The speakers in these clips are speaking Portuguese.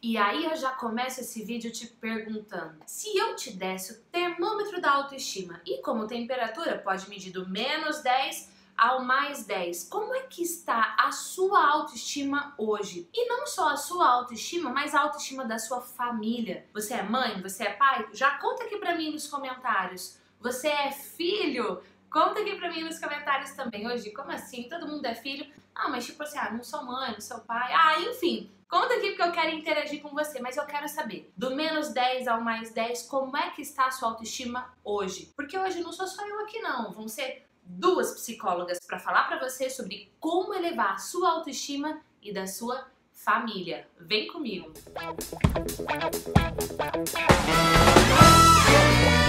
E aí eu já começo esse vídeo te perguntando: se eu te desse o termômetro da autoestima e como temperatura pode medir do menos 10 ao mais 10, como é que está a sua autoestima hoje? E não só a sua autoestima, mas a autoestima da sua família. Você é mãe? Você é pai? Já conta aqui pra mim nos comentários. Você é filho? Conta aqui pra mim nos comentários também. Hoje, como assim? Todo mundo é filho? Ah, mas tipo assim, ah, não sou mãe, não sou pai. Ah, enfim. Conta aqui porque eu quero interagir com você, mas eu quero saber, do menos 10 ao mais 10, como é que está a sua autoestima hoje? Porque hoje não sou só eu aqui não, vão ser duas psicólogas para falar para você sobre como elevar a sua autoestima e da sua família. Vem comigo. E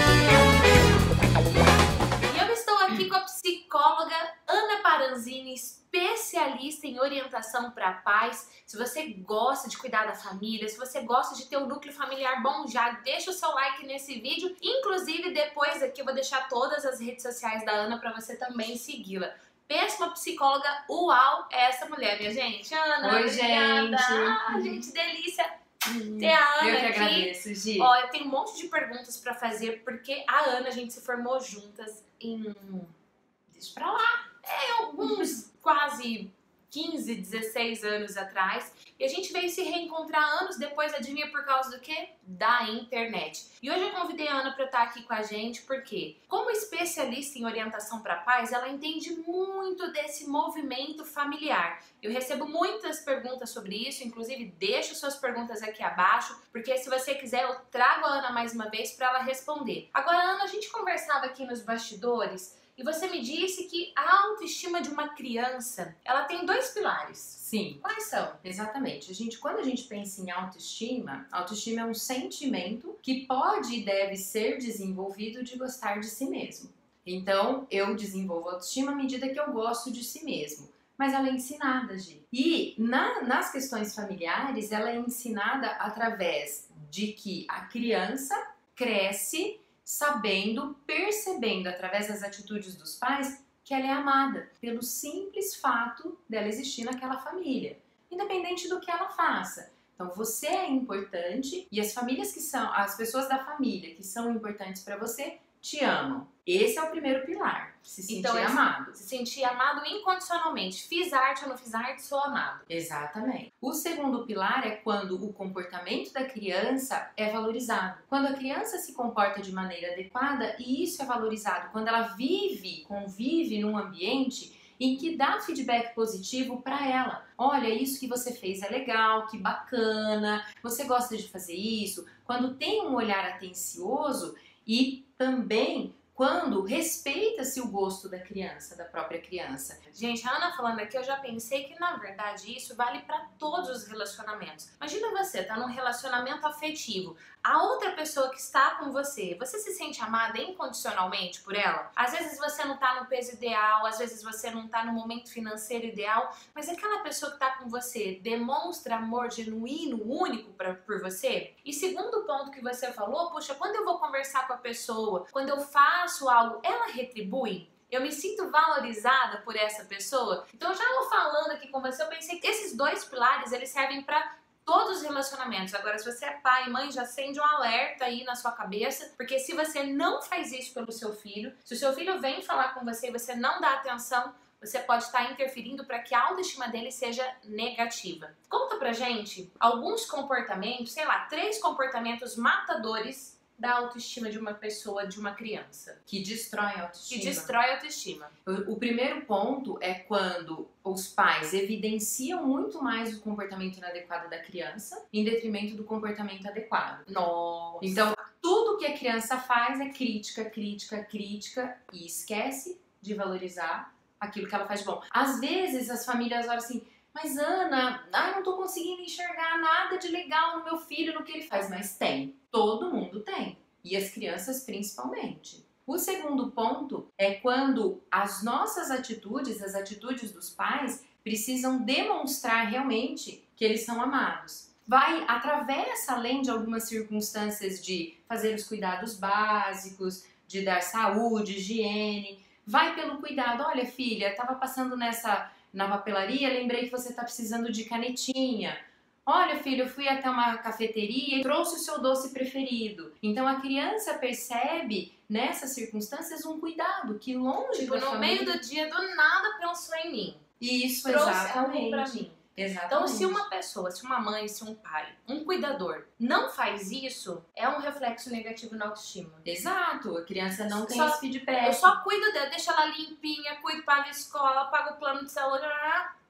especialista em orientação para pais. Se você gosta de cuidar da família, se você gosta de ter um núcleo familiar bom, já deixa o seu like nesse vídeo. Inclusive, depois aqui eu vou deixar todas as redes sociais da Ana para você também segui-la. Pensa uma psicóloga uau é essa mulher, minha gente. Ana, Oi, obrigada. gente. Ah, gente, delícia ter a Ana Eu que aqui. agradeço, Gi. Ó, eu tenho um monte de perguntas pra fazer, porque a Ana, a gente se formou juntas em. Deixa pra lá. É, alguns quase 15, 16 anos atrás. E a gente veio se reencontrar anos depois, adivinha por causa do quê? Da internet. E hoje eu convidei a Ana para estar aqui com a gente, porque, como especialista em orientação para pais, ela entende muito desse movimento familiar. Eu recebo muitas perguntas sobre isso, inclusive deixo suas perguntas aqui abaixo, porque se você quiser eu trago a Ana mais uma vez para ela responder. Agora, Ana, a gente conversava aqui nos bastidores e você me disse que a autoestima de uma criança, ela tem dois pilares. Sim, Quais são? exatamente. A gente, quando a gente pensa em autoestima, autoestima é um sentimento que pode e deve ser desenvolvido de gostar de si mesmo. Então, eu desenvolvo autoestima à medida que eu gosto de si mesmo. Mas ela é ensinada, Gi. E na- nas questões familiares, ela é ensinada através de que a criança cresce sabendo, percebendo através das atitudes dos pais que ela é amada pelo simples fato dela existir naquela família, independente do que ela faça. Então você é importante e as famílias que são, as pessoas da família que são importantes para você te amam. Esse é o primeiro pilar, se sentir Então, esse- amado. Se sentir amado incondicionalmente. Fiz arte ou não fiz arte, sou amado. Exatamente. O segundo pilar é quando o comportamento da criança é valorizado. Quando a criança se comporta de maneira adequada e isso é valorizado. Quando ela vive, convive num ambiente em que dá feedback positivo para ela. Olha, isso que você fez é legal, que bacana, você gosta de fazer isso. Quando tem um olhar atencioso e também quando respeita-se o gosto da criança, da própria criança. Gente, a Ana falando aqui, eu já pensei que na verdade isso vale pra todos os relacionamentos. Imagina você, tá num relacionamento afetivo. A outra pessoa que está com você, você se sente amada incondicionalmente por ela? Às vezes você não tá no peso ideal, às vezes você não tá no momento financeiro ideal, mas aquela pessoa que tá com você demonstra amor genuíno, único pra, por você? E segundo ponto que você falou, puxa, quando eu vou conversar com a pessoa, quando eu faço algo, ela retribui? Eu me sinto valorizada por essa pessoa? Então, já eu falando aqui com você, eu pensei que esses dois pilares, eles servem pra todos os relacionamentos. Agora, se você é pai e mãe, já acende um alerta aí na sua cabeça, porque se você não faz isso pelo seu filho, se o seu filho vem falar com você e você não dá atenção, você pode estar interferindo para que a autoestima dele seja negativa. Conta pra gente alguns comportamentos, sei lá, três comportamentos matadores da autoestima de uma pessoa, de uma criança, Que destrói a que autoestima. destrói a autoestima. O, o primeiro ponto é quando os pais evidenciam muito mais o comportamento inadequado da criança em detrimento do comportamento adequado. Nossa. Então, tudo que a criança faz é crítica, crítica, crítica e esquece de valorizar aquilo que ela faz de bom. Às vezes as famílias olham assim, mas Ana, ai, não tô conseguindo enxergar nada de legal no meu filho, no que ele faz. Mas tem, todo mundo tem. E as crianças principalmente. O segundo ponto é quando as nossas atitudes, as atitudes dos pais, precisam demonstrar realmente que eles são amados. Vai, atravessa além de algumas circunstâncias de fazer os cuidados básicos, de dar saúde, higiene, vai pelo cuidado. Olha, filha, tava passando nessa na papelaria, lembrei que você tá precisando de canetinha. Olha, filho, eu fui até uma cafeteria e trouxe o seu doce preferido. Então a criança percebe nessas circunstâncias um cuidado que longe tipo, no família... meio do dia do nada pensou em mim. Isso, trouxe exatamente. algo pra mim. Exatamente. Então, se uma pessoa, se uma mãe, se um pai, um cuidador não faz isso, é um reflexo negativo na autoestima. Exato, a criança não tem Só- esse feedback. Eu só cuido dela, deixo ela limpinha, cuido, pago a escola, pago o plano de saúde,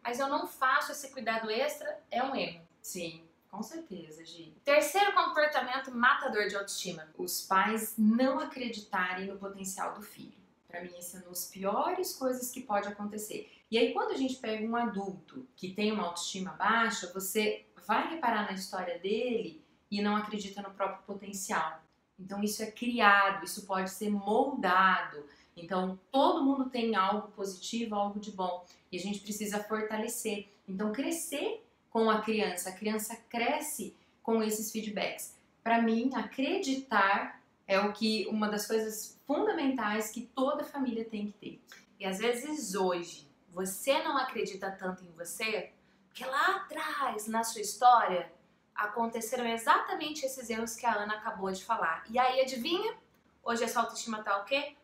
mas eu não faço esse cuidado extra, é um erro. Sim, com certeza, Gi. Terceiro comportamento matador de autoestima. Os pais não acreditarem no potencial do filho. Pra mim, essa é uma das piores coisas que pode acontecer. E aí, quando a gente pega um adulto que tem uma autoestima baixa, você vai reparar na história dele e não acredita no próprio potencial. Então, isso é criado, isso pode ser moldado. Então, todo mundo tem algo positivo, algo de bom. E a gente precisa fortalecer. Então, crescer com a criança. A criança cresce com esses feedbacks. Para mim, acreditar é o que uma das coisas fundamentais que toda família tem que ter. E às vezes hoje você não acredita tanto em você, porque lá atrás, na sua história, aconteceram exatamente esses erros que a Ana acabou de falar. E aí, adivinha? Hoje essa autoestima tá o quê?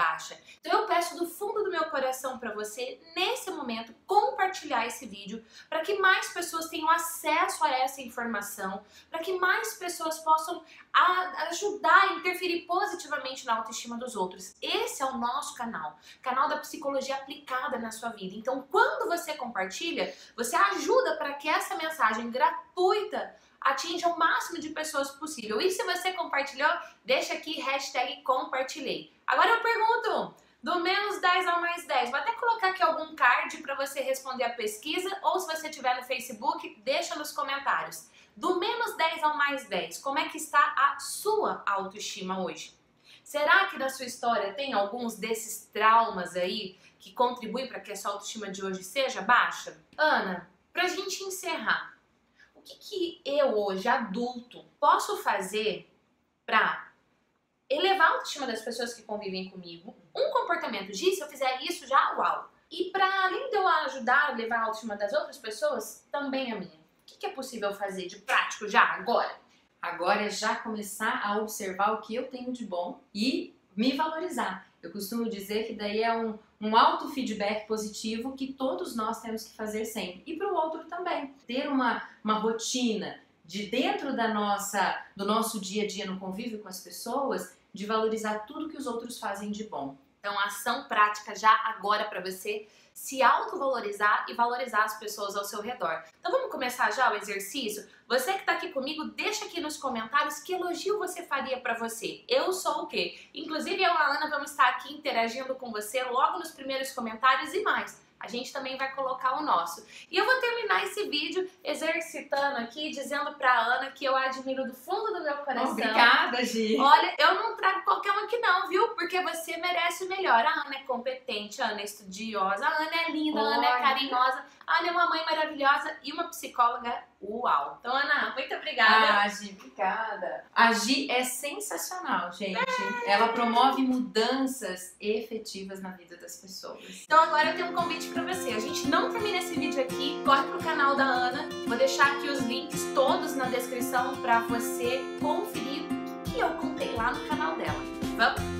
Baixa. Então eu peço do fundo do meu coração para você, nesse momento, compartilhar esse vídeo para que mais pessoas tenham acesso a essa informação, para que mais pessoas possam a- ajudar, interferir positivamente na autoestima dos outros. Esse é o nosso canal canal da psicologia aplicada na sua vida. Então, quando você compartilha, você ajuda para que essa mensagem gratuita atinja o máximo de pessoas possível. E se você compartilhou, deixa aqui hashtag compartilhei. Agora eu pergunto, do menos 10 ao mais 10, vou até colocar aqui algum card para você responder a pesquisa, ou se você estiver no Facebook, deixa nos comentários. Do menos 10 ao mais 10, como é que está a sua autoestima hoje? Será que na sua história tem alguns desses traumas aí que contribuem para que a sua autoestima de hoje seja baixa? Ana, pra gente encerrar, o que, que eu hoje, adulto, posso fazer para elevar a autoestima das pessoas que convivem comigo? Um comportamento, Gi, se eu fizer isso, já uau! E para além de eu ajudar a levar a autoestima das outras pessoas, também a minha. O que, que é possível fazer de prático já, agora? Agora é já começar a observar o que eu tenho de bom e me valorizar. Eu costumo dizer que daí é um, um auto-feedback positivo que todos nós temos que fazer sempre. E para o outro também. Ter uma, uma rotina de dentro da nossa, do nosso dia a dia no convívio com as pessoas, de valorizar tudo que os outros fazem de bom. Então, ação prática já agora para você se autovalorizar e valorizar as pessoas ao seu redor. Então, vamos começar já o exercício? Você que está aqui comigo, deixa aqui nos comentários que elogio você faria para você. Eu sou o quê? Inclusive, eu e a Ana vamos estar aqui interagindo com você logo nos primeiros comentários e mais. A gente também vai colocar o nosso. E eu vou terminar esse vídeo exercitando aqui, dizendo pra Ana que eu a admiro do fundo do meu coração. Obrigada, Gi! Olha, eu não trago qualquer uma aqui não, viu? Porque você merece o melhor. A Ana é competente, a Ana é estudiosa, a Ana é linda, a Ana é Olha. carinhosa, a Ana é uma mãe maravilhosa e uma psicóloga uau. Então, Ana, muito obrigada. Ah, Gi, obrigada. A Gi é sensacional, gente. Ela promove mudanças efetivas na vida das pessoas. Então agora eu tenho um convite pra você. A gente não termina esse vídeo aqui, corre pro canal da Ana. Vou deixar aqui os links todos na descrição pra você conferir que eu contei lá no canal dela. Vamos?